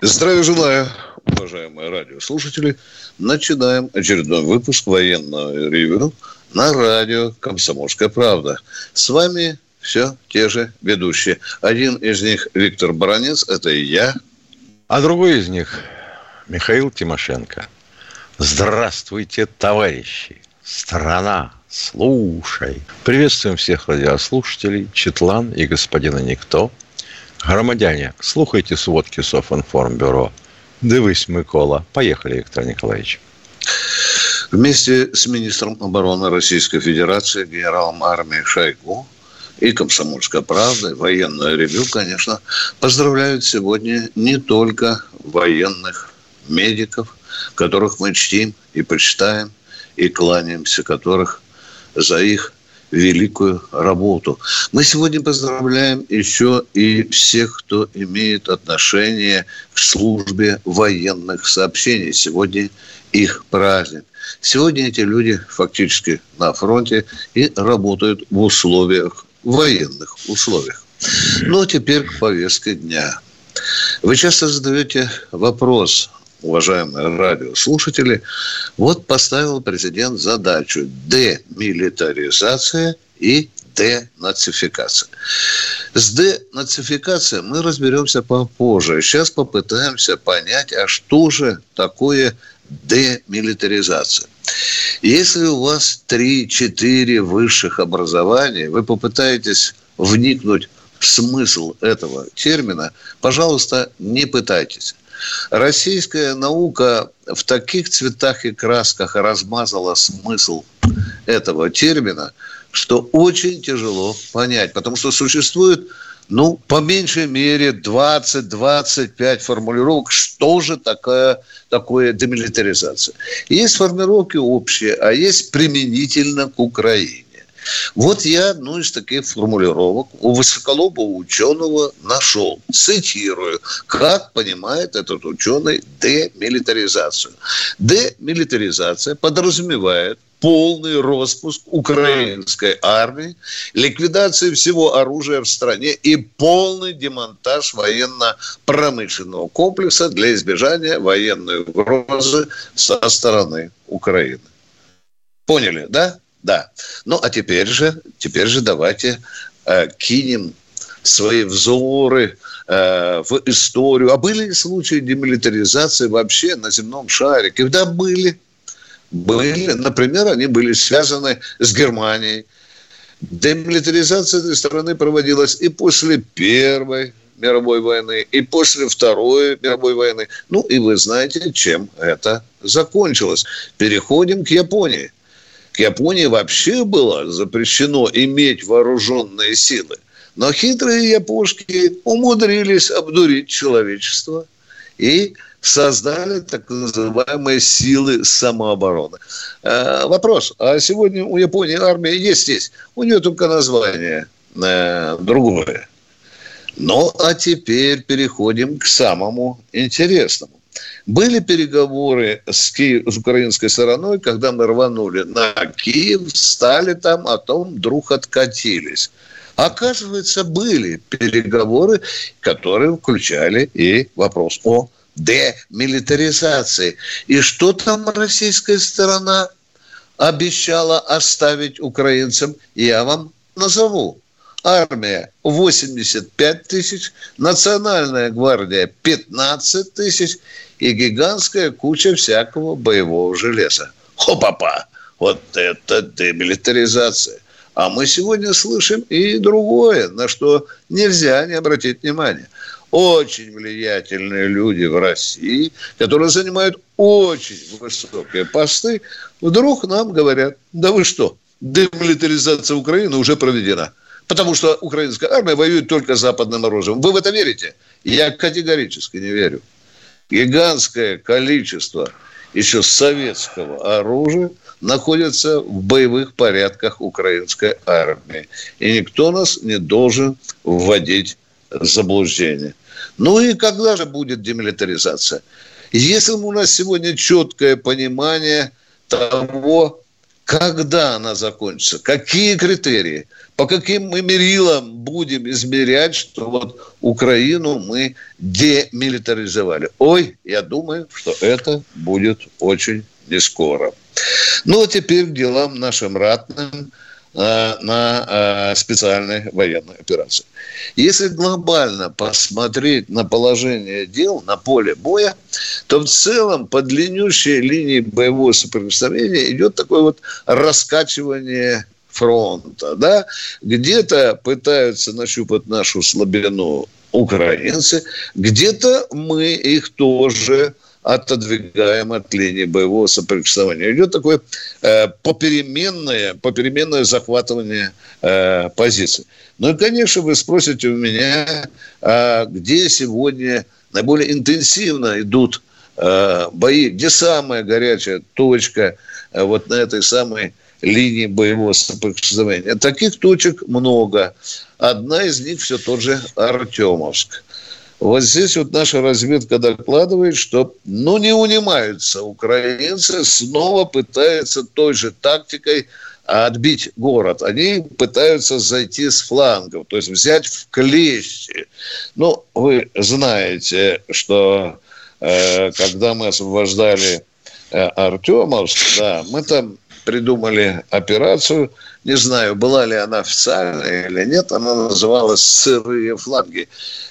Здравия желаю, уважаемые радиослушатели. Начинаем очередной выпуск военного ревю на радио «Комсомольская правда». С вами все те же ведущие. Один из них Виктор Баранец, это и я. А другой из них Михаил Тимошенко. Здравствуйте, товарищи! Страна, слушай! Приветствуем всех радиослушателей, Четлан и господина Никто – Громадяне, слухайте сводки Софинформбюро. Дивись, Микола. Поехали, Виктор Николаевич. Вместе с министром обороны Российской Федерации, генералом армии Шойгу и «Комсомольская правда», и военное ревю, конечно, поздравляют сегодня не только военных медиков, которых мы чтим и почитаем, и кланяемся, которых за их великую работу. Мы сегодня поздравляем еще и всех, кто имеет отношение к службе военных сообщений. Сегодня их праздник. Сегодня эти люди фактически на фронте и работают в условиях, военных условиях. Ну, а теперь к повестке дня. Вы часто задаете вопрос, уважаемые радиослушатели, вот поставил президент задачу демилитаризация и денацификация. С денацификацией мы разберемся попозже. Сейчас попытаемся понять, а что же такое демилитаризация. Если у вас 3-4 высших образования, вы попытаетесь вникнуть в смысл этого термина, пожалуйста, не пытайтесь. Российская наука в таких цветах и красках размазала смысл этого термина, что очень тяжело понять, потому что существует ну, по меньшей мере 20-25 формулировок, что же такое, такое демилитаризация. Есть формулировки общие, а есть применительно к Украине. Вот я одну из таких формулировок у высоколобого ученого нашел. Цитирую. Как понимает этот ученый демилитаризацию? Демилитаризация подразумевает полный распуск украинской армии, ликвидацию всего оружия в стране и полный демонтаж военно-промышленного комплекса для избежания военной угрозы со стороны Украины. Поняли, да? Да. Ну, а теперь же, теперь же давайте э, кинем свои взоры э, в историю. А были ли случаи демилитаризации вообще на земном шаре? Когда были? Были. Например, они были связаны с Германией. Демилитаризация этой страны проводилась и после Первой мировой войны, и после Второй мировой войны. Ну, и вы знаете, чем это закончилось. Переходим к Японии. Японии вообще было запрещено иметь вооруженные силы. Но хитрые япошки умудрились обдурить человечество и создали так называемые силы самообороны. Э, вопрос, а сегодня у Японии армия есть здесь? У нее только название э, другое. Ну, а теперь переходим к самому интересному. Были переговоры с, Киев, с украинской стороной, когда мы рванули на Киев, стали там, а потом вдруг откатились. Оказывается, были переговоры, которые включали и вопрос о демилитаризации. И что там российская сторона обещала оставить украинцам, я вам назову армия 85 тысяч, национальная гвардия 15 тысяч и гигантская куча всякого боевого железа. Хопапа! Вот это демилитаризация. А мы сегодня слышим и другое, на что нельзя не обратить внимание. Очень влиятельные люди в России, которые занимают очень высокие посты, вдруг нам говорят, да вы что, демилитаризация Украины уже проведена – Потому что украинская армия воюет только с западным оружием. Вы в это верите? Я категорически не верю. гигантское количество еще советского оружия находится в боевых порядках украинской армии. И никто нас не должен вводить в заблуждение. Ну и когда же будет демилитаризация? Если у нас сегодня четкое понимание того, когда она закончится, какие критерии, по каким мы мерилам будем измерять, что вот Украину мы демилитаризовали. Ой, я думаю, что это будет очень не скоро. Ну, а теперь к делам нашим ратным э, на э, специальной военной операции. Если глобально посмотреть на положение дел на поле боя, то в целом по длиннющей линии боевого соприкосновения идет такое вот раскачивание фронта, да, где-то пытаются нащупать нашу слабину украинцы, где-то мы их тоже отодвигаем от линии боевого соприкосновения. Идет такое э, попеременное, попеременное захватывание э, позиций. Ну и, конечно, вы спросите у меня, а где сегодня наиболее интенсивно идут э, бои, где самая горячая точка э, вот на этой самой линии боевого соприкосновения. Таких точек много. Одна из них все тот же Артемовск. Вот здесь вот наша разведка докладывает, что ну не унимаются украинцы, снова пытаются той же тактикой отбить город. Они пытаются зайти с флангов, то есть взять в клещи. Ну, вы знаете, что э, когда мы освобождали э, Артемовск, да, мы там придумали операцию. Не знаю, была ли она официальная или нет. Она называлась «Сырые фланги».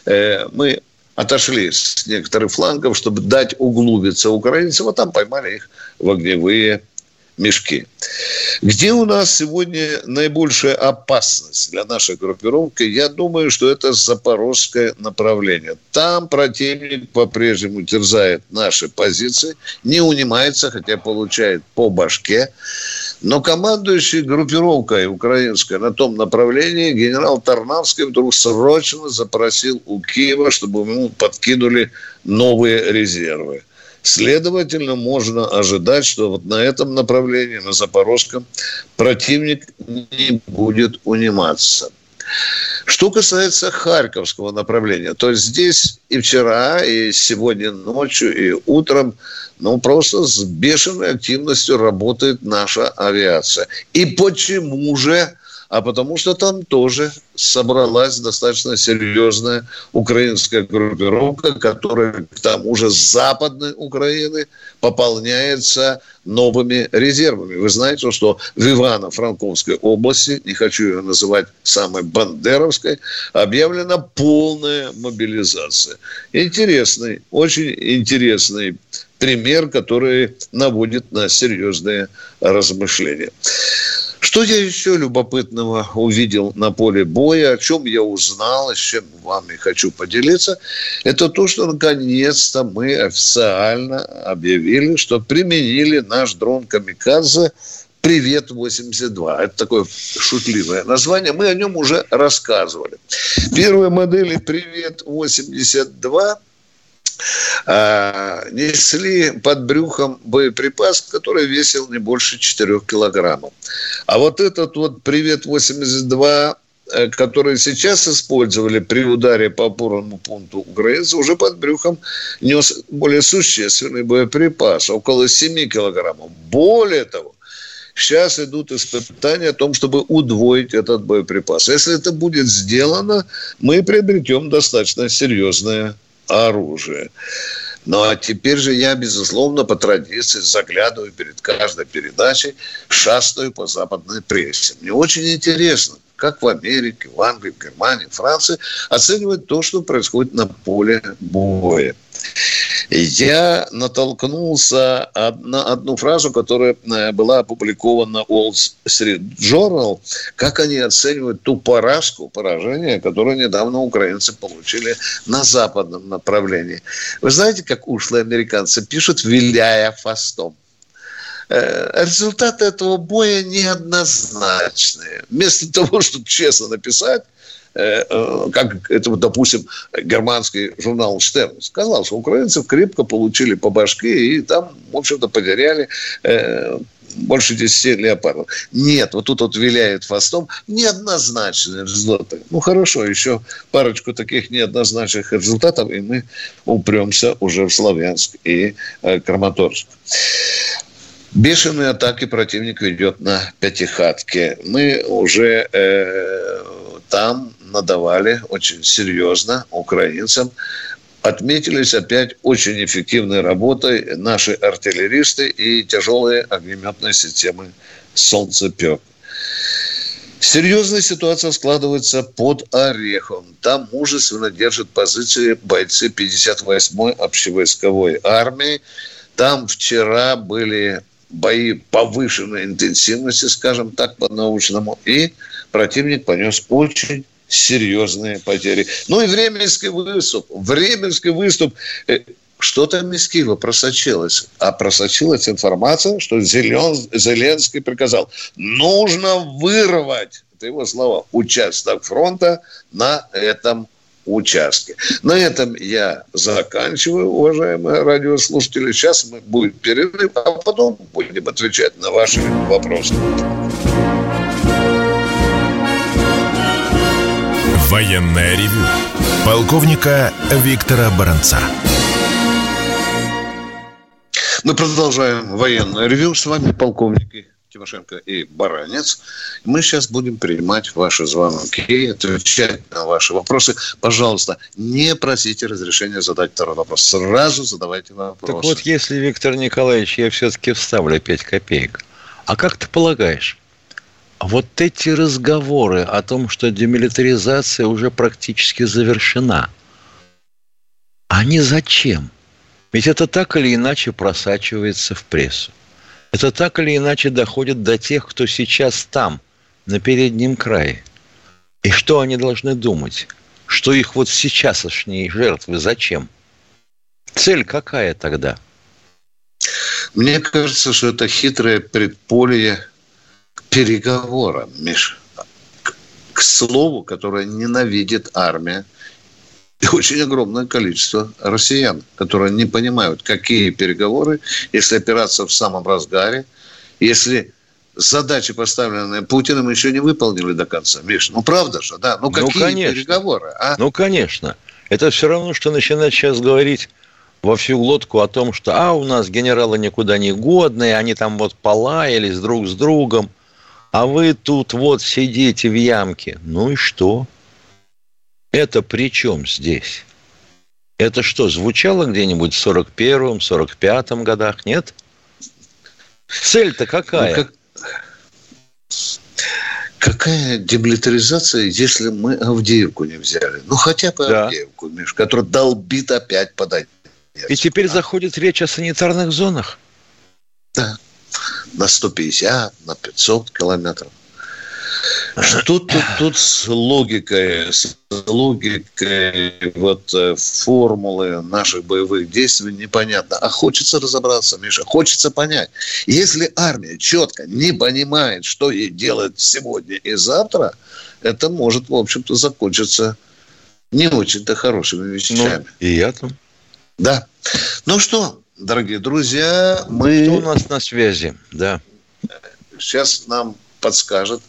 Э, мы отошли с некоторых флангов, чтобы дать углубиться украинцам, а там поймали их в огневые мешки. Где у нас сегодня наибольшая опасность для нашей группировки? Я думаю, что это запорожское направление. Там противник по-прежнему терзает наши позиции, не унимается, хотя получает по башке. Но командующий группировкой украинской на том направлении генерал Тарнавский вдруг срочно запросил у Киева, чтобы ему подкинули новые резервы. Следовательно, можно ожидать, что вот на этом направлении, на Запорожском, противник не будет униматься. Что касается Харьковского направления, то здесь и вчера, и сегодня ночью, и утром, ну, просто с бешеной активностью работает наша авиация. И почему же а потому что там тоже собралась достаточно серьезная украинская группировка, которая к тому же с западной Украины пополняется новыми резервами. Вы знаете, что в Ивано-Франковской области, не хочу ее называть самой бандеровской, объявлена полная мобилизация. Интересный, очень интересный пример, который наводит на серьезные размышления. Что я еще любопытного увидел на поле боя, о чем я узнал, с чем вами хочу поделиться, это то, что наконец-то мы официально объявили, что применили наш дрон «Камикадзе» «Привет-82». Это такое шутливое название. Мы о нем уже рассказывали. Первые модели «Привет-82» а, несли под брюхом боеприпас, который весил не больше 4 килограммов. А вот этот вот «Привет-82» э, который сейчас использовали при ударе по опорному пункту украинцев, уже под брюхом нес более существенный боеприпас, около 7 килограммов. Более того, сейчас идут испытания о том, чтобы удвоить этот боеприпас. Если это будет сделано, мы приобретем достаточно серьезное оружие. Ну а теперь же я, безусловно, по традиции заглядываю перед каждой передачей, шастаю по западной прессе. Мне очень интересно, как в Америке, в Англии, в Германии, в Франции оценивают то, что происходит на поле боя я натолкнулся на одну фразу, которая э, была опубликована Wall Street Journal, как они оценивают ту поражку, поражение, которое недавно украинцы получили на западном направлении. Вы знаете, как ушлые американцы пишут, виляя фастом. Э, результаты этого боя неоднозначные. Вместо того, чтобы честно написать, как это, допустим, германский журнал «Штерн» сказал, что украинцы крепко получили по башке и там, в общем-то, потеряли больше 10 леопардов. Нет, вот тут вот виляет хвостом неоднозначные результаты. Ну, хорошо, еще парочку таких неоднозначных результатов, и мы упремся уже в Славянск и э, Краматорск. Бешеные атаки противник ведет на Пятихатке. Мы уже э, там надавали очень серьезно украинцам отметились опять очень эффективной работой наши артиллеристы и тяжелые огнеметные системы «Солнцепек». Серьезная ситуация складывается под Орехом. Там мужественно держат позиции бойцы 58-й общевойсковой армии. Там вчера были бои повышенной интенсивности, скажем так, по-научному. И противник понес очень серьезные потери. Ну и Временский выступ. Временский выступ. Э, что-то из Киева просочилось. А просочилась информация, что Зелен, Зеленский приказал, нужно вырвать, это его слова, участок фронта на этом участке. На этом я заканчиваю, уважаемые радиослушатели. Сейчас мы будет перерыв, а потом будем отвечать на ваши вопросы. Военное ревю полковника Виктора Баранца. Мы продолжаем военное ревю. С вами полковники Тимошенко и Баранец. Мы сейчас будем принимать ваши звонки и отвечать на ваши вопросы. Пожалуйста, не просите разрешения задать второй вопрос. Сразу задавайте вопросы. Так вот, если, Виктор Николаевич, я все-таки вставлю 5 копеек, а как ты полагаешь, вот эти разговоры о том, что демилитаризация уже практически завершена, они зачем? Ведь это так или иначе просачивается в прессу. Это так или иначе доходит до тех, кто сейчас там, на переднем крае. И что они должны думать? Что их вот сейчас ошней жертвы зачем? Цель какая тогда? Мне кажется, что это хитрое предполье переговорам, Миш, к, к слову, которое ненавидит армия, и очень огромное количество россиян, которые не понимают, какие переговоры, если операция в самом разгаре, если задачи, поставленные Путиным, еще не выполнили до конца. Миш, ну правда же, да? Ну, ну какие ну, конечно. переговоры? А? Ну, конечно. Это все равно, что начинать сейчас говорить во всю лодку о том, что а у нас генералы никуда не годные, они там вот полаялись друг с другом. А вы тут вот сидите в ямке. Ну и что? Это при чем здесь? Это что, звучало где-нибудь в 41-м, 45-м годах, нет? Цель-то какая? Ну, как... Какая демилитаризация, если мы Авдеевку не взяли? Ну, хотя бы да. Авдеевку, Миш, который долбит опять подать. И теперь а? заходит речь о санитарных зонах? Да на 150, на 500 километров. Что тут, тут с логикой, с логикой вот э, формулы наших боевых действий непонятно. А хочется разобраться, Миша, хочется понять. Если армия четко не понимает, что ей делать сегодня и завтра, это может, в общем-то, закончиться не очень-то хорошими вещами. Ну, и я там. Да. Ну что, дорогие друзья, мы... Кто у нас на связи? Да. Сейчас нам подскажет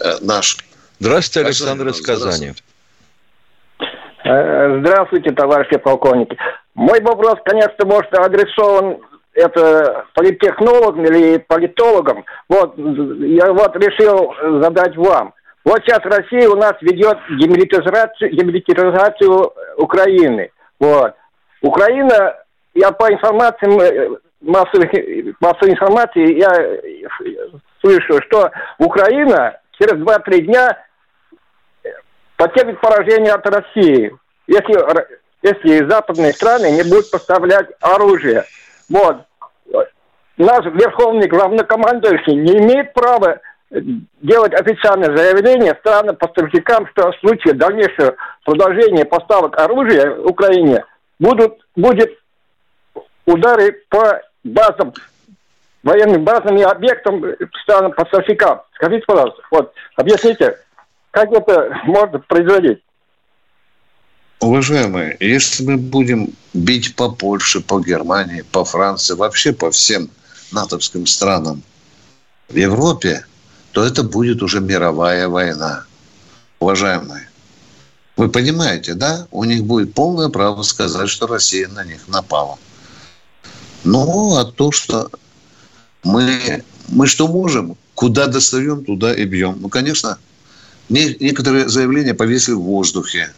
э, наш... Здравствуйте, Александр из Казани. Э, здравствуйте, товарищи полковники. Мой вопрос, конечно, может адресован это политтехнологам или политологам. Вот, я вот решил задать вам. Вот сейчас Россия у нас ведет демилитаризацию, демилитаризацию Украины. Вот. Украина я по информации э, массовой, массовой информации я слышу, что Украина через 2-3 дня потерпит поражение от России, если, если западные страны не будут поставлять оружие. Вот. Наш верховный главнокомандующий не имеет права делать официальное заявление странам-поставщикам, что в случае дальнейшего продолжения поставок оружия Украине будут, будет удары по базам, военным базам и объектам странам поставщикам. Скажите, пожалуйста, вот, объясните. как это можно производить? Уважаемые, если мы будем бить по Польше, по Германии, по Франции, вообще по всем натовским странам в Европе, то это будет уже мировая война. Уважаемые, вы понимаете, да? У них будет полное право сказать, что Россия на них напала. Ну, а то, что мы, мы что можем, куда достаем, туда и бьем. Ну, конечно, некоторые заявления повесили в воздухе.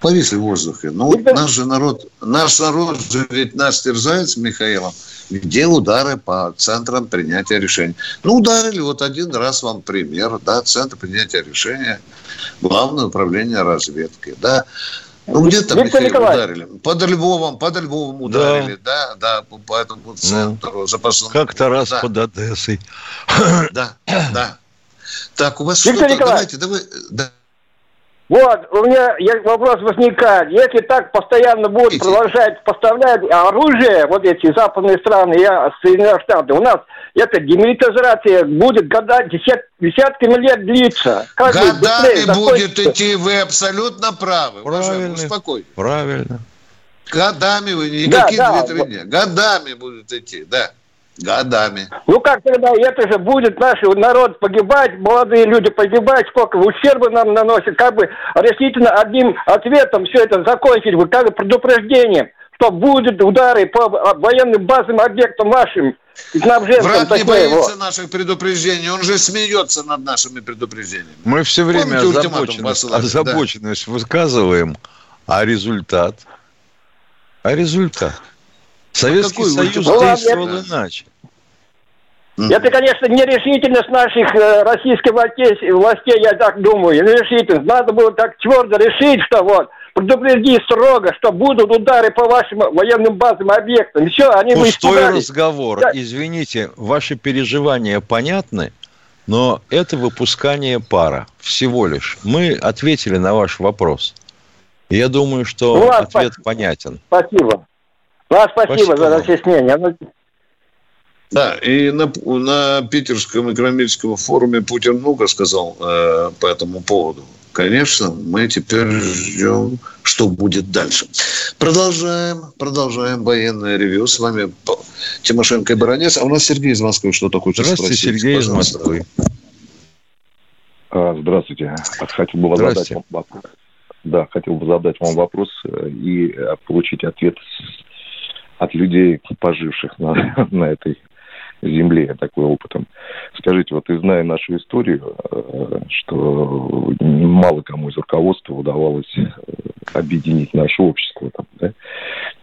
Повесили в воздухе. Ну, наш же народ, наш народ же ведь нас терзает с Михаилом. Где удары по центрам принятия решений? Ну, ударили вот один раз вам пример, да, центр принятия решения, главное управление разведки, да. Ну, где там Виктор Михаил ударили? Под Львовом, под Львовом ударили, да, да, да по этому ну, центру ну, запасному. Как-то раз да. под Одессой. Да, да. Так, у вас Виктор что-то, давайте, давайте, да. Вот, у меня вопрос возникает. Если так постоянно будут продолжать поставлять оружие, вот эти западные страны и Соединенные Штаты, у нас эта демилитаризация будет года, десят, десятками лет длиться. Как Годами будет идти, вы абсолютно правы. Правильно. Успокойтесь. Правильно. Годами вы, никакие да, да. Годами будет идти, да. Годами. Ну как тогда, это же будет наш народ погибать, молодые люди погибать, сколько ущерба нам наносит, как бы решительно одним ответом все это закончить, вы как бы предупреждением, что будут удары по военным базам, объектам вашим, Враг не боится вот. наших предупреждений, он же смеется над нашими предупреждениями. Мы все время Помните, озабоченность, озабоченность да. высказываем, а результат? А результат? Советский Союз действовал ну, иначе. Это, конечно, нерешительность наших э, российских властей, властей, я так думаю, нерешительность. Надо было так твердо решить, что вот, предупреди строго, что будут удары по вашим военным базам и объектам. Все, они Пустой разговор. Да. Извините, ваши переживания понятны, но это выпускание пара всего лишь. Мы ответили на ваш вопрос. Я думаю, что ну, ответ спасибо. понятен. Спасибо. Вас спасибо, спасибо за разъяснение. Ну, да, и на, на Питерском экономическом форуме Путин много сказал э, по этому поводу. Конечно, мы теперь ждем, что будет дальше. Продолжаем, продолжаем военное ревю. С вами Тимошенко и Баранец. А у нас Сергей из Москвы что-то хочет Здравствуйте, спросить. Сергей из Москвы. А, здравствуйте. Хотел бы задать вам вопрос. Да, хотел бы задать вам вопрос э, и э, получить ответ от людей, поживших на, на этой земле такой опытом. Скажите, вот и зная нашу историю, э, что мало кому из руководства удавалось э, объединить наше общество, там, да?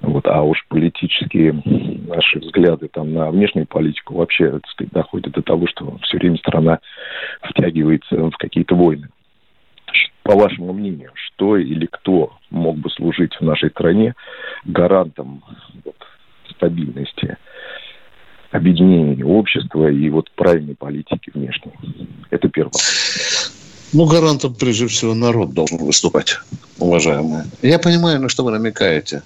вот, а уж политические наши взгляды там, на внешнюю политику вообще так сказать, доходят до того, что все время страна втягивается в какие-то войны. По вашему мнению, что или кто мог бы служить в нашей стране гарантом вот, стабильности объединения общества и вот правильной политики внешней. Это первое. Ну, гарантом, прежде всего, народ должен выступать, уважаемые. Я понимаю, на что вы намекаете.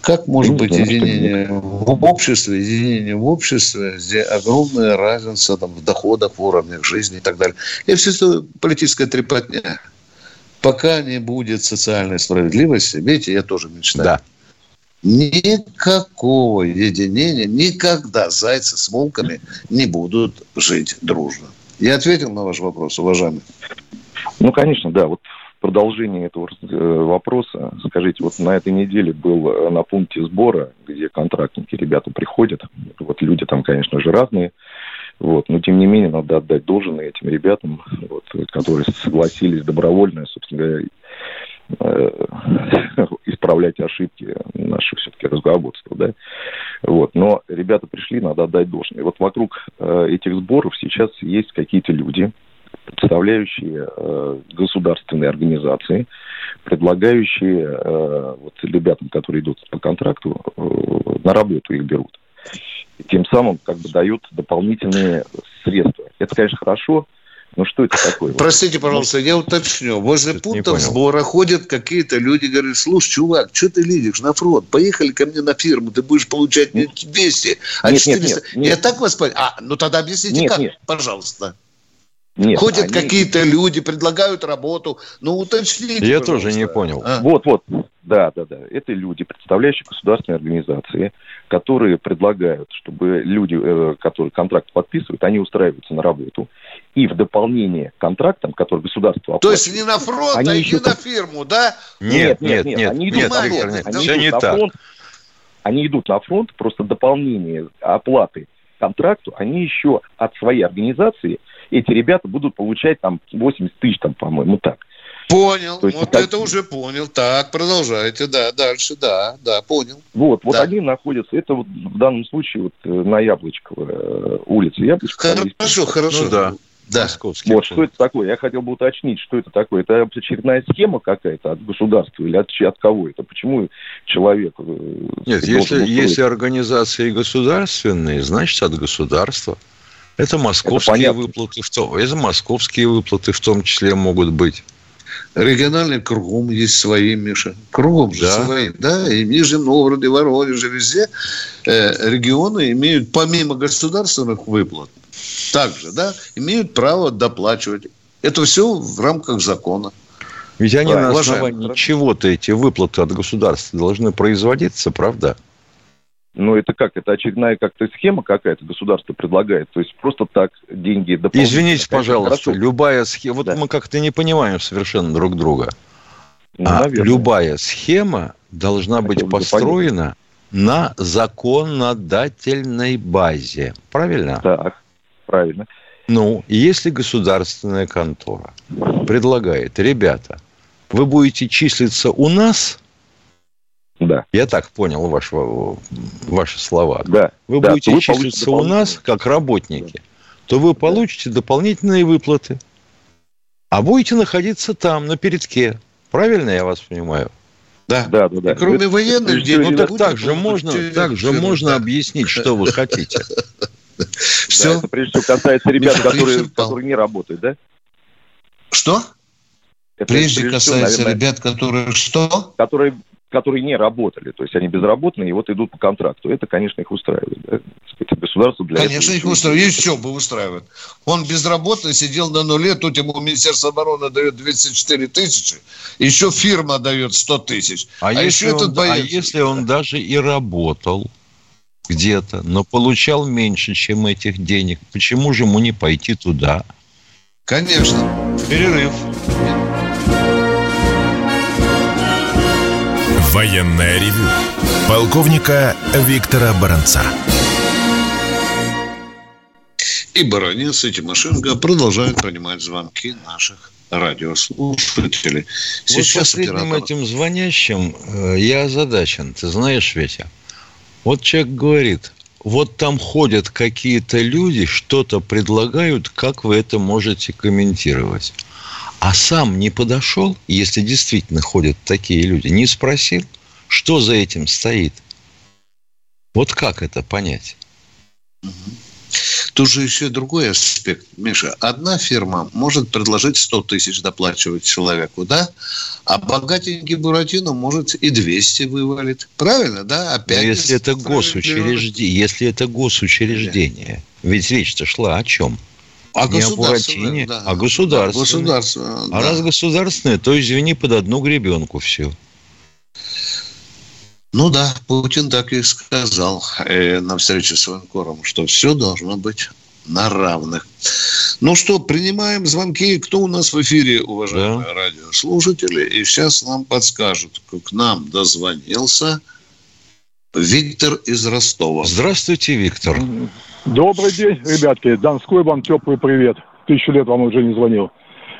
Как может быть единение в обществе, единение в обществе, где огромная разница там, в доходах, в уровнях жизни и так далее. И все это политическая трепотня. Пока не будет социальной справедливости, видите, я тоже мечтаю. Да. Никакого единения, никогда зайцы с волками не будут жить дружно. Я ответил на ваш вопрос, уважаемый. Ну, конечно, да. Вот в продолжении этого э, вопроса, скажите, вот на этой неделе был э, на пункте сбора, где контрактники, ребята приходят. Вот люди там, конечно же, разные. Вот. Но, тем не менее, надо отдать должное этим ребятам, вот, которые согласились добровольно, собственно говоря, исправлять ошибки наших все-таки разработства, да. Вот. Но ребята пришли, надо отдать должное. Вот вокруг э, этих сборов сейчас есть какие-то люди, представляющие э, государственные организации, предлагающие э, вот ребятам, которые идут по контракту, э, на работу их берут. И тем самым как бы дают дополнительные средства. Это, конечно, хорошо, ну что это такое? Простите, пожалуйста, я уточню. Возле Что-то пунктов сбора ходят какие-то люди, говорят, слушай, чувак, что ты лезешь на фронт? Поехали ко мне на фирму, ты будешь получать не 200, а нет, 400. Нет, нет, нет. Я так вас понял? А, ну тогда объясните, нет, как, нет. пожалуйста. Нет, Ходят они... какие-то люди, предлагают работу. Ну, уточните. Я тоже не понял. А? Вот, вот. Да, да, да. Это люди, представляющие государственные организации, которые предлагают, чтобы люди, э, которые контракт подписывают, они устраиваются на работу. И в дополнение к контрактам, которые государство оплачивает... То есть не на фронт, а еще... не на фирму, да? Нет, нет, нет. нет они идут нет, на фронт. Нет, они все идут не на так. Фронт, они идут на фронт, просто дополнение оплаты контракту, они еще от своей организации эти ребята будут получать там 80 тысяч, там, по-моему, так. Понял, есть, вот так... это уже понял. Так, продолжайте, да, дальше, да, да, понял. Вот, вот да. они находятся, это вот в данном случае вот э, на Яблочковой э, улице. Яблочко, хорошо, хорошо, ну, да. Да. Московский. Вот, что это такое? Я хотел бы уточнить, что это такое. Это очередная схема какая-то от государства или от, от кого это? Почему человек... Э, Нет, если, если организации государственные, значит от государства. Это московские это выплаты, в том, это московские выплаты в том числе могут быть. Региональный кругом есть свои, Миша. Кругом же да. свои. Да, и в Нижнем Новгороде, Воронеже, везде э, регионы имеют, помимо государственных выплат, также, да, имеют право доплачивать. Это все в рамках закона. Ведь они да, на основании чего-то эти выплаты от государства должны производиться, правда? Но это как? Это очередная как-то схема какая-то государство предлагает. То есть просто так деньги дополнительно. Извините, пожалуйста, Хорошо. любая схема... Вот да. мы как-то не понимаем совершенно друг друга. Ну, а любая схема должна быть Хотел построена на законодательной базе. Правильно? Так, правильно. Ну, если государственная контора предлагает, ребята, вы будете числиться у нас – да. Я так понял ваш, ваши слова. Да. Вы да, будете числиться у нас как работники, да. то вы получите дополнительные выплаты. А будете находиться там, на передке. Правильно я вас понимаю? Да, да, да. да. кроме это, военных денег. Ну так, так же можно, так же можно объяснить, что вы хотите. Все. Да, это прежде всего касается ребят, которые, которые не работают, да? Что? Это прежде, прежде касается наверное, ребят, которые что? Которые которые не работали, то есть они безработные и вот идут по контракту. Это, конечно, их устраивает. Да? Государство для Конечно, их устраивает. Все бы устраивает. Он безработный, сидел на нуле, тут ему Министерство обороны дает 204 тысячи, еще фирма дает 100 тысяч. А, а, если, еще он, этот боец... а если он даже и работал где-то, но получал меньше, чем этих денег, почему же ему не пойти туда? Конечно. Перерыв. Военная ревю. Полковника Виктора Баранца. И Баранец, и Тимошенко продолжают принимать звонки наших радиослушателей. Сейчас вот последним оператор... этим звонящим э, я озадачен. Ты знаешь, Ветя, вот человек говорит, вот там ходят какие-то люди, что-то предлагают, как вы это можете комментировать? А сам не подошел, если действительно ходят такие люди, не спросил, что за этим стоит. Вот как это понять? Тут же еще другой аспект, Миша. Одна фирма может предложить 100 тысяч доплачивать человеку, да? А богатенький Буратино может и 200 вывалить. Правильно, да? Опять Но если это госучреждение, если это госучреждение, ведь речь-то шла о чем? А не о Буратине, да. а государственное. Да, государственное а да. раз государственное, то, извини, под одну гребенку все. Ну да, Путин так и сказал э, на встрече с военкором, что все должно быть на равных. Ну что, принимаем звонки. Кто у нас в эфире, уважаемые да. радиослушатели? И сейчас нам подскажут, к нам дозвонился Виктор из Ростова. Здравствуйте, Виктор. Добрый день, ребятки. Донской вам теплый привет. Тысячу лет вам уже не звонил.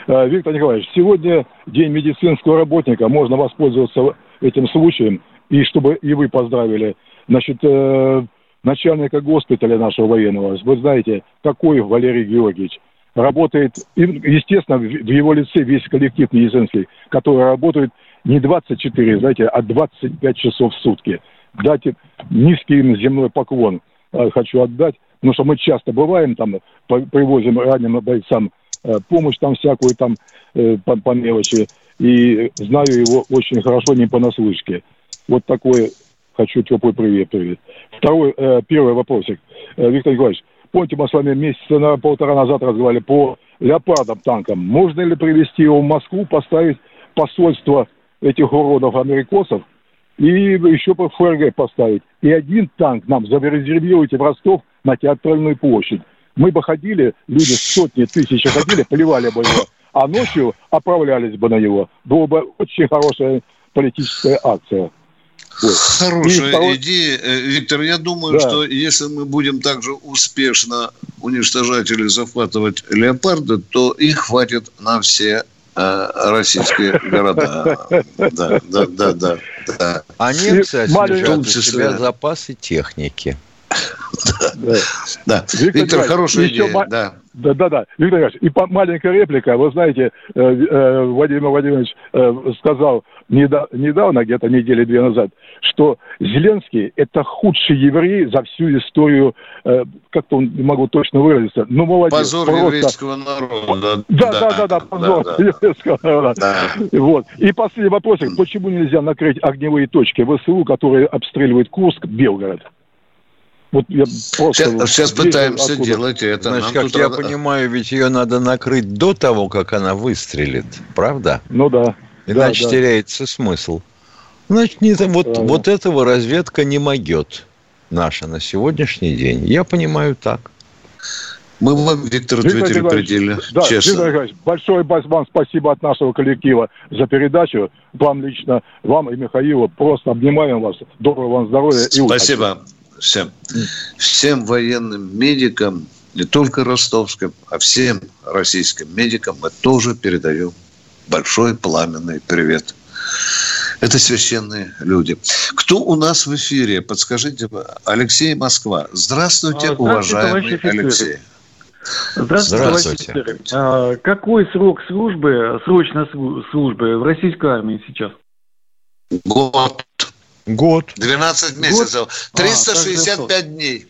Э, Виктор Николаевич, сегодня день медицинского работника. Можно воспользоваться этим случаем, и чтобы и вы поздравили. Значит, э, начальника госпиталя нашего военного, вы знаете, какой Валерий Георгиевич. Работает, естественно, в его лице весь коллектив медицинский, который работает не 24, знаете, а 25 часов в сутки. Дайте низкий им земной поклон э, хочу отдать потому что мы часто бываем там, привозим раненым бойцам э, помощь там всякую там э, по, по мелочи, и знаю его очень хорошо не понаслышке. Вот такой хочу теплый привет, привет. Второй, первый вопросик. Виктор Николаевич, помните, мы с вами месяца на полтора назад разговаривали по леопардам танкам. Можно ли привезти его в Москву, поставить посольство этих уродов америкосов и еще по ФРГ поставить. И один танк нам зарезервируйте в Ростов на театральную площадь. Мы бы ходили, люди сотни тысяч ходили, поливали бы его, а ночью оправлялись бы на него. Была бы очень хорошая политическая акция. Вот. Хорошая второй... идея, э, Виктор. Я думаю, да. что если мы будем также успешно уничтожать или захватывать леопарды, то их хватит на все российские города. Да, да, да, да. да. Они, кстати, лежат у себя запасы техники. Да. Виктор, хорошая идея. Да. Да, да, да. Виктор Ильич, и маленькая реплика. Вы знаете, э, э, Владимир Владимирович э, сказал недавно, где-то недели две назад, что Зеленский – это худший еврей за всю историю, как-то он не могу точно выразиться, ну, молодец. Позор просто... еврейского народа. Да, да, да, да, позор да, да. еврейского народа. Да. Вот. И последний вопросик. Почему нельзя накрыть огневые точки ВСУ, которые обстреливают Курск, Белгород? Вот я просто сейчас, сейчас пытаемся откуда... делать это. Значит, Нам как я надо... понимаю, ведь ее надо накрыть до того, как она выстрелит, правда? Ну да. Иначе да, теряется да. смысл. Значит, не, вот, вот этого разведка не могет наша на сегодняшний день. Я понимаю так. Мы вам, Виктор, ответили предельно да, честно. Виктор большое вам спасибо от нашего коллектива за передачу. Вам лично, вам и Михаилу просто обнимаем вас. Доброго вам здоровья. И спасибо. Всем. Всем военным медикам, не только ростовским, а всем российским медикам мы тоже передаем большой пламенный привет. Это священные люди. Кто у нас в эфире? Подскажите, Алексей Москва. Здравствуйте, Здравствуйте уважаемый Алексей. Здравствуйте, Здравствуйте. А, какой срок службы, срочной службы в российской армии сейчас? Год. Год. 12 месяцев. 365 а, дней.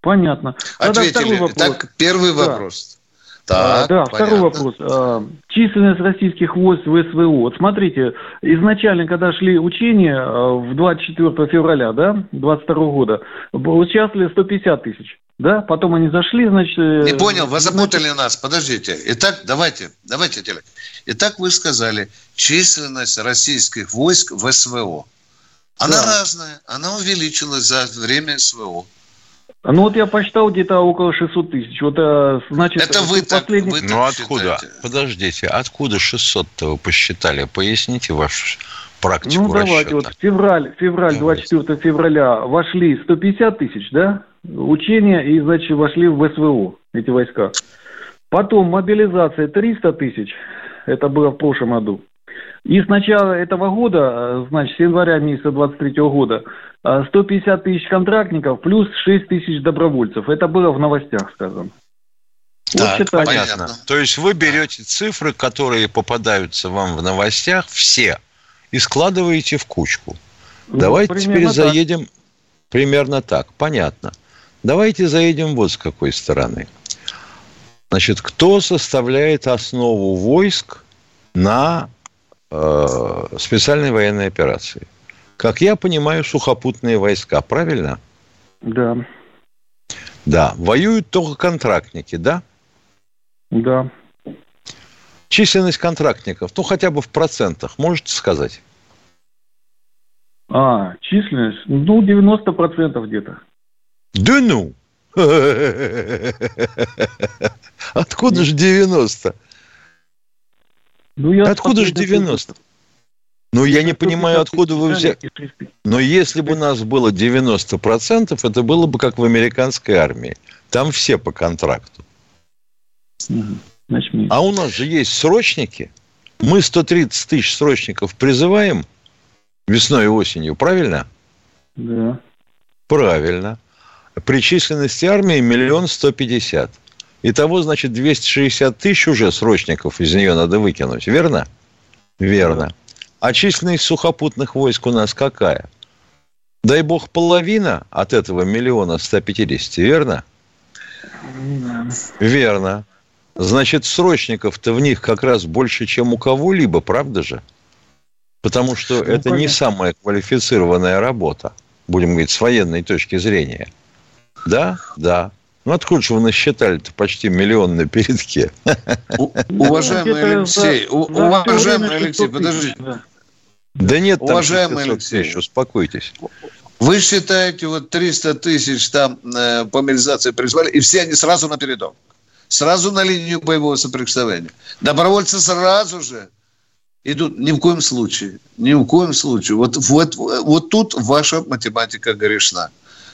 Понятно. Тогда Ответили. Так, первый да. вопрос. Так, да, понятно. второй вопрос. А, численность российских войск в СВО. Вот смотрите, изначально, когда шли учения а, в 24 февраля, да, 22 года, участвовали 150 тысяч. Да, потом они зашли, значит... Э, Не понял, вы запутали нас, подождите. Итак, давайте, давайте, Телек. Итак, вы сказали, численность российских войск в СВО. Она да. разная, она увеличилась за время СВО. Ну вот я посчитал где-то около 600 тысяч. Вот, э, значит, это вы последний... так, вы Ну откуда? Считаете? Подождите, откуда 600-то вы посчитали? Поясните вашу практику Ну давайте, расчета. вот февраль, февраль, 24 февраля вошли 150 тысяч, да, учения, и, значит, вошли в СВО эти войска. Потом мобилизация 300 тысяч, это было в прошлом году. И с начала этого года, э, значит, с января месяца 23 года, 150 э, тысяч контрактников плюс 6 тысяч добровольцев. Это было в новостях сказано. Так, вот понятно. То есть вы берете цифры, которые попадаются вам в новостях, все, и складываете в кучку. Ну, Давайте теперь заедем так. примерно так. Понятно. Давайте заедем вот с какой стороны. Значит, кто составляет основу войск на Э, специальной военной операции. Как я понимаю, сухопутные войска, правильно? Да. Да. Воюют только контрактники, да? Да. Численность контрактников, ну хотя бы в процентах, можете сказать? А, численность? Ну, 90% где-то. Да ну! Откуда же 90? Ну, я откуда же 90? Ну, я не понимаю, откуда вы взяли. Но если бы у нас было 90%, это было бы как в американской армии. Там все по контракту. А у нас же есть срочники. Мы 130 тысяч срочников призываем весной и осенью, правильно? Да. Правильно. При численности армии миллион сто пятьдесят. Итого, значит, 260 тысяч уже срочников из нее надо выкинуть, верно? Верно. А численность сухопутных войск у нас какая? Дай бог, половина от этого миллиона 150, верно? Да. Верно. Значит, срочников-то в них как раз больше, чем у кого-либо, правда же? Потому что ну, это понятно. не самая квалифицированная работа, будем говорить, с военной точки зрения. Да, да. Ну, откуда же вы насчитали-то почти миллион на передке? Уважаемый Алексей, уважаемый Алексей, подождите. Да нет, уважаемый Алексей, успокойтесь. Вы считаете, вот 300 тысяч там э, по мобилизации призвали, и все они сразу на передок? Сразу на линию боевого соприкосновения? Добровольцы сразу же идут ни в коем случае. Ни в коем случае. Вот, вот, вот тут ваша математика грешна.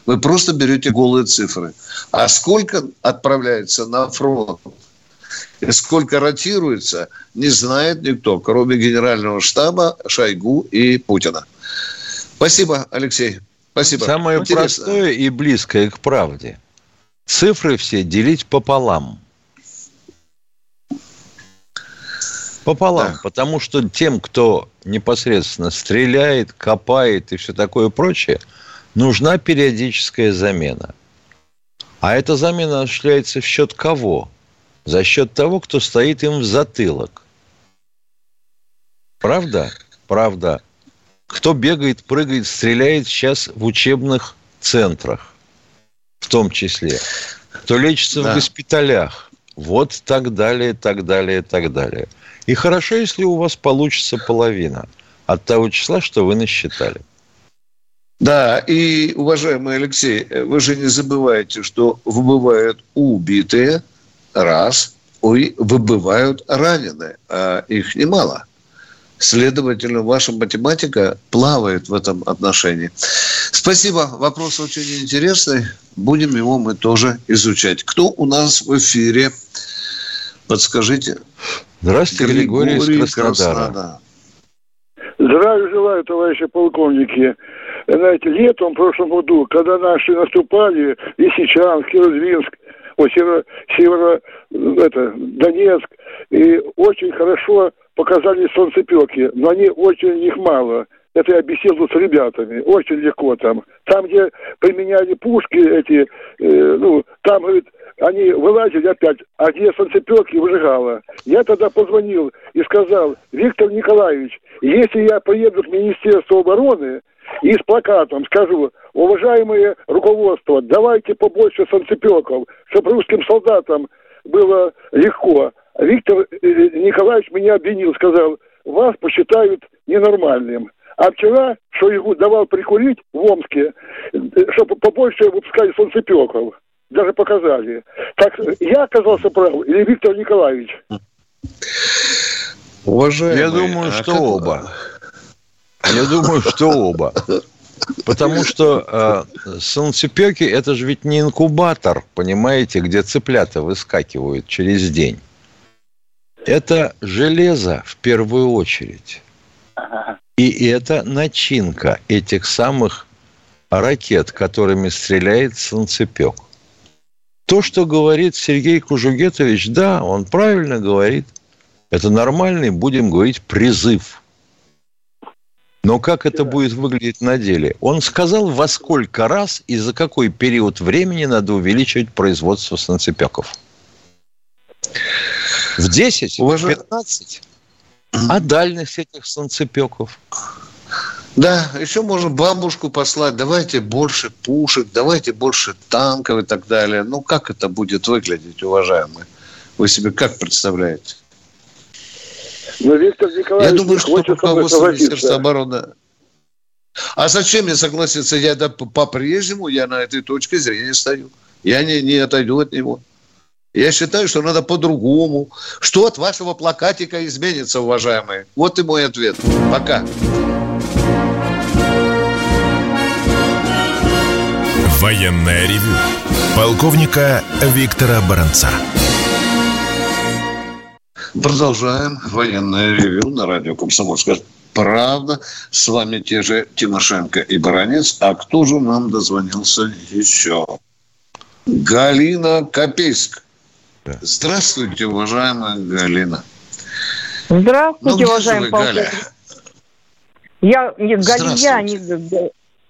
Вы просто берете голые цифры. А сколько отправляется на фронт и сколько ротируется, не знает никто, кроме генерального штаба, Шойгу и Путина. Спасибо, Алексей. Спасибо. Самое Интересно. простое и близкое к правде. Цифры все делить пополам. Пополам, да. потому что тем, кто непосредственно стреляет, копает и все такое прочее, нужна периодическая замена. А эта замена осуществляется в счет кого? За счет того, кто стоит им в затылок. Правда? Правда. Кто бегает, прыгает, стреляет сейчас в учебных центрах, в том числе. Кто лечится да. в госпиталях. Вот так далее, так далее, так далее. И хорошо, если у вас получится половина от того числа, что вы насчитали. Да, и, уважаемый Алексей, вы же не забывайте, что выбывают убитые, раз, и выбывают раненые, а их немало. Следовательно, ваша математика плавает в этом отношении. Спасибо. Вопрос очень интересный. Будем его мы тоже изучать. Кто у нас в эфире? Подскажите. Здравствуйте, Григорий, Григорий из Краснодара. Краснодара. Здравия желаю, товарищи полковники. Знаете, летом в прошлом году, когда наши наступали, Лисичанск, Кировинск, о, Северо, Северо, это, Донецк, и очень хорошо показали солнцепеки, но они очень их мало. Это я беседовал с ребятами, очень легко там. Там, где применяли пушки эти, э, ну, там, говорит, они вылазили опять, а где солнцепеки выжигало. Я тогда позвонил и сказал, Виктор Николаевич, если я приеду к Министерству обороны и с плакатом скажу, уважаемые руководство, давайте побольше солнцепеков, чтобы русским солдатам было легко. Виктор э, Николаевич меня обвинил, сказал, вас посчитают ненормальным. А вчера, что ему давал прикурить в Омске, э, чтобы побольше выпускали солнцепеков даже показали. Так я оказался прав или Виктор Николаевич? Уважаемый, Я думаю, а что как... оба. Я думаю, что оба. Потому что э, солнцепеки это же ведь не инкубатор, понимаете, где цыплята выскакивают через день. Это железо в первую очередь. И это начинка этих самых ракет, которыми стреляет солнцепек. То, что говорит Сергей Кужугетович, да, он правильно говорит. Это нормальный, будем говорить, призыв. Но как это будет выглядеть на деле? Он сказал, во сколько раз и за какой период времени надо увеличивать производство санцепеков. В 10, Уважа... в 15? А дальность этих санцепеков? Да, еще можно бабушку послать, давайте больше пушек, давайте больше танков и так далее. Ну, как это будет выглядеть, уважаемые? Вы себе как представляете? Ну, Виктор Николаевич Я думаю, что руководство Министерства обороны... А зачем мне согласиться? Я да, по-прежнему я на этой точке зрения стою. Я не, не отойду от него. Я считаю, что надо по-другому. Что от вашего плакатика изменится, уважаемые? Вот и мой ответ. Пока. Военная ревю. Полковника Виктора Баранца. Продолжаем военное ревю на радио Комсомольская правда. С вами те же Тимошенко и Баранец. А кто же нам дозвонился еще? Галина Копейск. Здравствуйте, уважаемая Галина. Здравствуйте, ну, уважаемый полковник. Я не Галия, не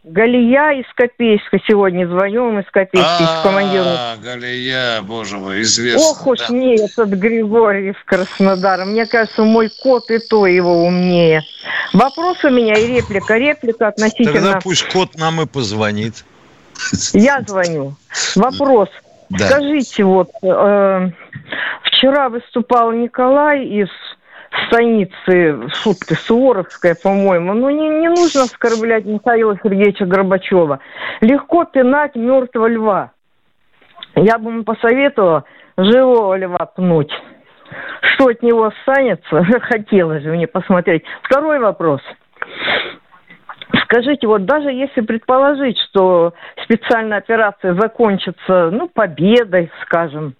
Галия из Копейска сегодня звоню вам из Копейска, из командира. А, Галия, боже мой, известно. Ох уж да. не этот Григорий из Краснодара. Мне кажется, мой кот и то его умнее. Вопрос у меня и реплика. Реплика относительно... Тогда пусть кот нам и позвонит. Я звоню. Вопрос. Да. Скажите, вот э, вчера выступал Николай из станицы шутка Суворовская, по-моему. Ну, не, не нужно оскорблять Михаила Сергеевича Горбачева. Легко пинать мертвого льва. Я бы ему посоветовала живого льва пнуть. Что от него останется, хотелось бы мне посмотреть. Второй вопрос. Скажите, вот даже если предположить, что специальная операция закончится, ну, победой, скажем,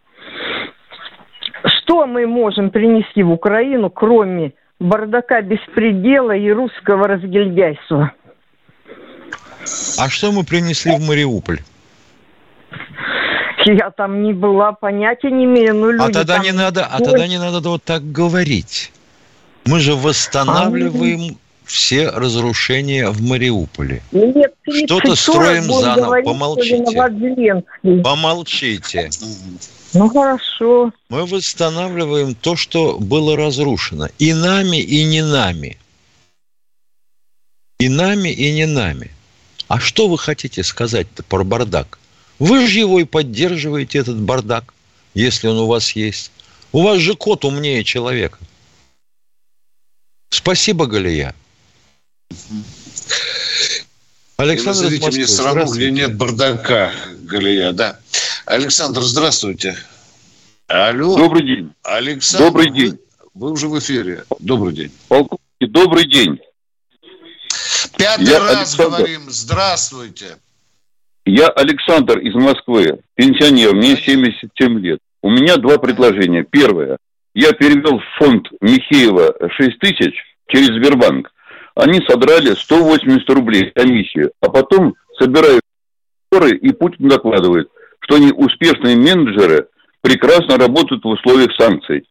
что мы можем принести в Украину, кроме бардака беспредела и русского разгильдяйства? А что мы принесли в Мариуполь? Я там не была, понятия не имею. Ну, люди а тогда не надо, а тогда не надо вот так говорить. Мы же восстанавливаем а, все разрушения в Мариуполе. Нет, Что-то строим заново. Говорить, Помолчите. Помолчите. Ну хорошо. Мы восстанавливаем то, что было разрушено. И нами, и не нами. И нами, и не нами. А что вы хотите сказать-то про бардак? Вы же его и поддерживаете, этот бардак, если он у вас есть. У вас же кот умнее человека. Спасибо, Галия. Александр, Назовите мне страну, где нет бардака, Галия, да. Александр, здравствуйте. Алло. Добрый день. Александр, добрый день. Вы, вы уже в эфире. Добрый день. Полковник, добрый день. Пятый Я раз Александр. говорим. Здравствуйте. Я Александр из Москвы, пенсионер, мне 77 лет. У меня два предложения. Первое. Я перевел в фонд Михеева 6 тысяч через Сбербанк. Они содрали 180 рублей комиссию, а потом собирают и Путин докладывает, что они успешные менеджеры прекрасно работают в условиях санкций.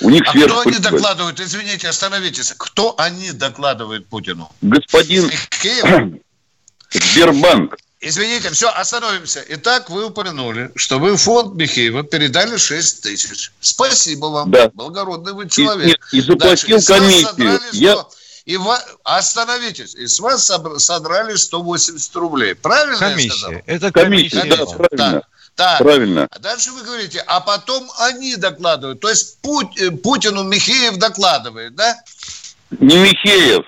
У них а кто они докладывают? Извините, остановитесь. Кто они докладывают Путину? Господин Сбербанк. Извините, все, остановимся. Итак, вы упомянули, что вы в фонд Михеева передали 6 тысяч. Спасибо вам. Да. Благородный вы человек. И, и заплатил Дальше. комиссию. Я... И ва... Остановитесь. И с вас содрали 180 рублей. Правильно комиссия. я сказал? Это комиссия. комиссия. Да, правильно. Да. Так. Правильно. А дальше вы говорите, а потом они докладывают. То есть Путь, э, Путину Михеев докладывает, да? Не Михеев,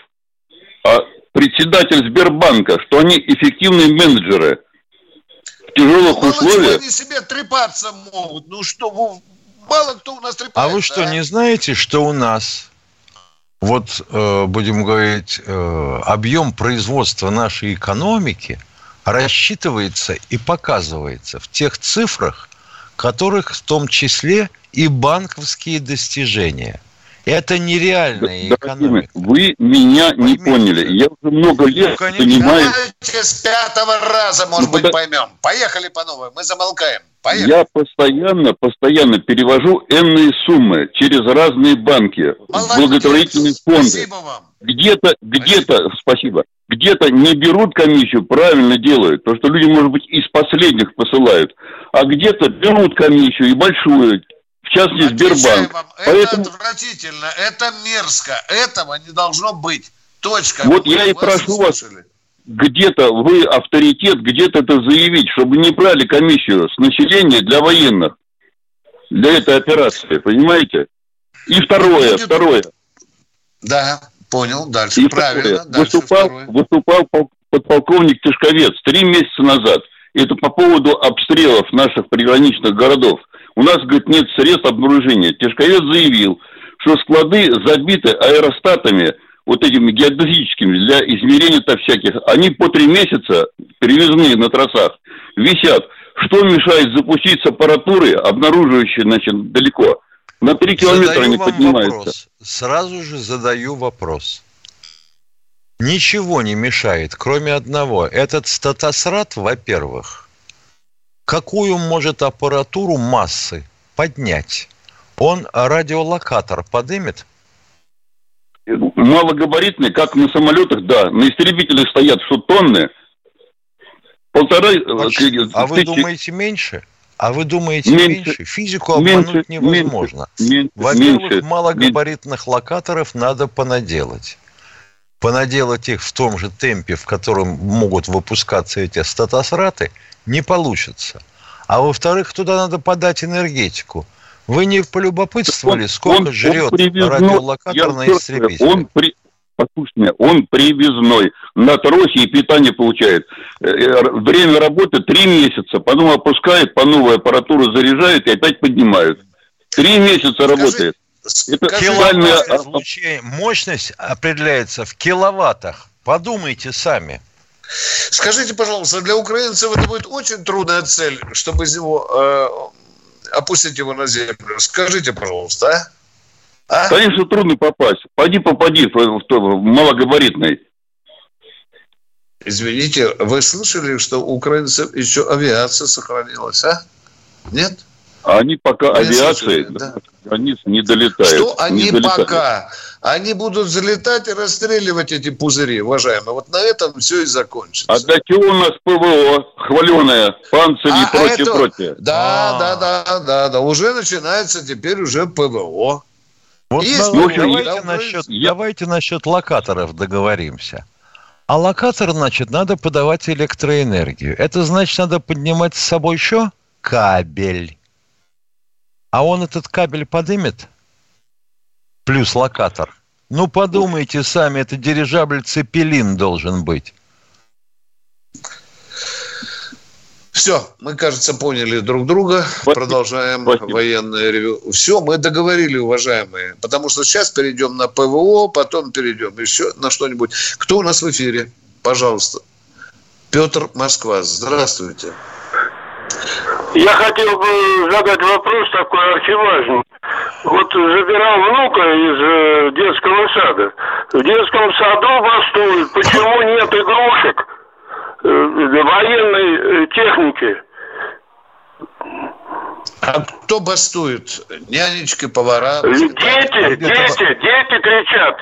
а председатель Сбербанка, что они эффективные менеджеры в тяжелых ну, условиях. Они себе трепаться могут. Ну что, мало кто у нас трепается. А вы что, а? не знаете, что у нас вот, э, будем говорить, э, объем производства нашей экономики рассчитывается и показывается в тех цифрах, которых в том числе и банковские достижения – это нереальная экономика. Вы меня Поймите. не поняли. Я уже много лет ну, понимаю... Давайте с пятого раза, может ну, быть, да... поймем. Поехали по новой, мы замолкаем. Поехали. Я постоянно, постоянно перевожу энные суммы через разные банки, Молодец. благотворительные фонды. Спасибо вам. Где-то, где-то, спасибо, где-то не берут комиссию, правильно делают, то что люди, может быть, из последних посылают, а где-то берут комиссию и большую, в частности Сбербанк. Вам, Поэтому... Это отвратительно, это мерзко, этого не должно быть. Точка. Вот вы, я и прошу вас, где-то вы авторитет, где-то это заявить, чтобы не брали комиссию с населения для военных, для этой операции, понимаете? И второе, Будет... второе. Да, понял, дальше, и правильно. Дальше выступал, второе. выступал подполковник Тишковец три месяца назад. Это по поводу обстрелов наших приграничных городов. У нас, говорит, нет средств обнаружения. Тишковец заявил, что склады забиты аэростатами, вот этими геодезическими, для измерения-то всяких. Они по три месяца перевезены на трассах, висят. Что мешает запустить с аппаратуры, обнаруживающей, значит, далеко? На три километра задаю они поднимаются. Вопрос. Сразу же задаю вопрос. Ничего не мешает, кроме одного. Этот статосрат, во-первых, какую может аппаратуру массы поднять? Он радиолокатор подымет? Малогабаритный, как на самолетах, да. На истребителях стоят что тонны. Полтора... Э, а вы думаете меньше? А вы думаете меньше? меньше? Физику обмануть меньше, невозможно. Меньше, Во-первых, малогабаритных меньше. локаторов надо понаделать. Понаделать их в том же темпе, в котором могут выпускаться эти статосраты – не получится. А во-вторых, туда надо подать энергетику. Вы не полюбопытствовали, сколько он, жрет он радиолокатор на истребитель? Он при... Послушай меня, он привезной, на тросе и питание получает. Э, э, Время работы три месяца, потом опускает, по новой аппаратуру заряжают и опять поднимают. Три месяца работает. Это специальная- Киловатт излучение- Мощность определяется в киловаттах. Подумайте сами. Скажите, пожалуйста, для украинцев это будет очень трудная цель, чтобы из него э, опустить его на землю. Скажите, пожалуйста, а? А? Конечно, трудно попасть. Пойди попади в, в, малогабаритный. Извините, вы слышали, что у украинцев еще авиация сохранилась, а? Нет? А они пока слышали, да. границ не долетают. Что они Не долетают. пока? Они будут залетать и расстреливать эти пузыри, уважаемые. Вот на этом все и закончится. А до чего у нас ПВО, хваленое, панцири А и прочее, это- прочее. Да, А. да, да, да, да. Уже начинается теперь уже ПВО. Вот Есть на- давайте, я- насчет, я- давайте насчет локаторов договоримся. А локатор, значит, надо подавать электроэнергию. Это значит, надо поднимать с собой еще кабель. А он этот кабель подымет? Плюс локатор. Ну, подумайте сами, это дирижабль Цепелин должен быть. Все, мы, кажется, поняли друг друга. Спасибо. Продолжаем Спасибо. военное ревю. Все, мы договорили, уважаемые. Потому что сейчас перейдем на ПВО, потом перейдем еще на что-нибудь. Кто у нас в эфире? Пожалуйста. Петр Москва. Здравствуйте. Я хотел бы задать вопрос такой архиважный. Вот забирал внука из э, детского сада. В детском саду бастуют. Почему нет игрушек э, военной э, техники? А кто бастует? Нянечки, повара? Дети, воспитатели? дети, дети кричат.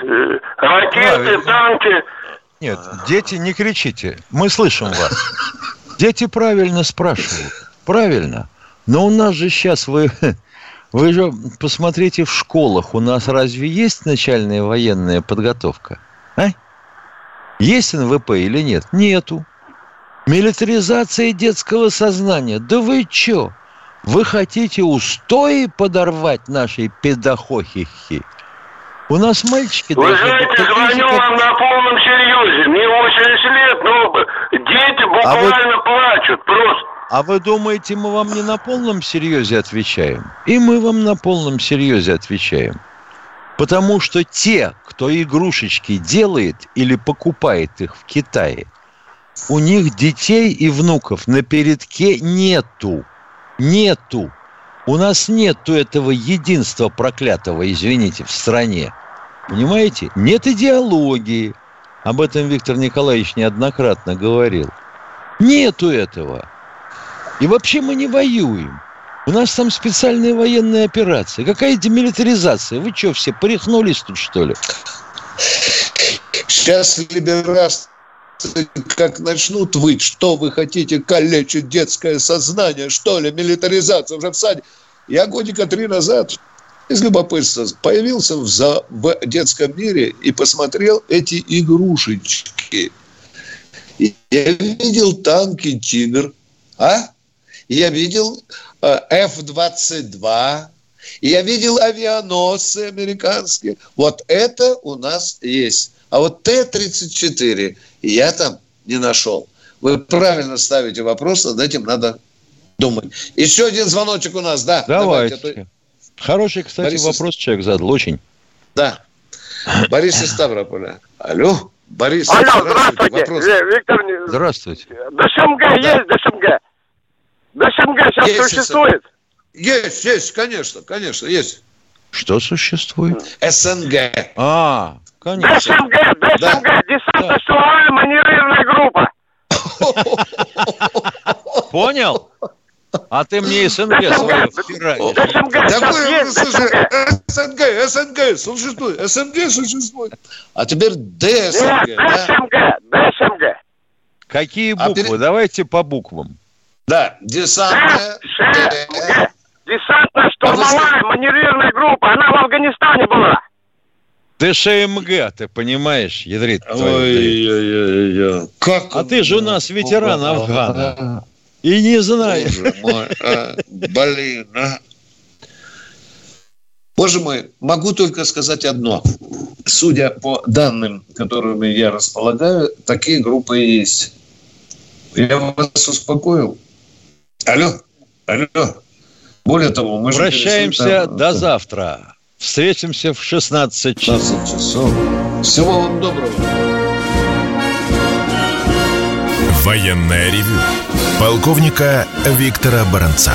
Ракеты, танки. Нет, дети, не кричите. Мы слышим вас. Дети правильно спрашивают. Правильно. Но у нас же сейчас вы... Вы же посмотрите в школах. У нас разве есть начальная военная подготовка? А? Есть НВП или нет? Нету. Милитаризация детского сознания. Да вы чё? Вы хотите устои подорвать нашей педахохихи? У нас мальчики Вы должны знаете, быть звоню как- вам на полном серьезе. Мне 80 лет, но дети А вот- буквально плачут. А вы думаете, мы вам не на полном серьезе отвечаем? И мы вам на полном серьезе отвечаем. Потому что те, кто игрушечки делает или покупает их в Китае, у них детей и внуков на передке нету. Нету. У нас нету этого единства проклятого, извините, в стране. Понимаете? Нет идеологии. Об этом Виктор Николаевич неоднократно говорил. Нету этого. И вообще мы не воюем. У нас там специальная военная операция. Какая демилитаризация? Вы что, все порехнулись тут, что ли? Сейчас либерасты как начнут выть, что вы хотите калечить детское сознание, что ли, милитаризация уже в саде. Я годика три назад из любопытства появился в, за, в детском мире и посмотрел эти игрушечки. Я видел танки «Тигр», а? Я видел э, F-22, и я видел авианосцы американские. Вот это у нас есть. А вот Т-34 я там не нашел. Вы правильно ставите вопрос, над этим надо думать. Еще один звоночек у нас, да? Давайте. а то- Хороший, кстати, Борис вопрос человек задал. Очень. Да. Борис из Ставрополя. Алло, Борис, Алло, здравствуйте. здравствуйте. Вопрос. Э, Виктор, Здравствуйте. ДШМГ есть, ДШМГ? ДШМГ сейчас Есть, существует? Есть, есть, конечно, конечно, есть. Что существует? СНГ. А, конечно. ДШМГ, ДШМГ, десантно-штурмовая маневрированная группа. Понял? А ты мне СНГ свое втираешь. ДШМГ. СНГ, СНГ существует, СНГ существует. А теперь ДСНГ, да? ДШМГ, ДШМГ. Какие А буквы? Давайте по буквам. Да, десантная. ДШМГ. Д. Десантно-штурмовая маневрированная группа. Она в Афганистане была. ДШМГ, ты понимаешь, ядрит. Ой-ой-ой-ой. Как А ты же у нас ветеран Афгана. И не мой, а, блин, а. Боже мой, могу только сказать одно. Судя по данным, которыми я располагаю, такие группы есть. Я вас успокоил. Алло, алло. Более того, мы Прощаемся же до завтра. Встретимся в 16 часов. 16 часов. Всего вам доброго. Военное ревю полковника Виктора Баранца.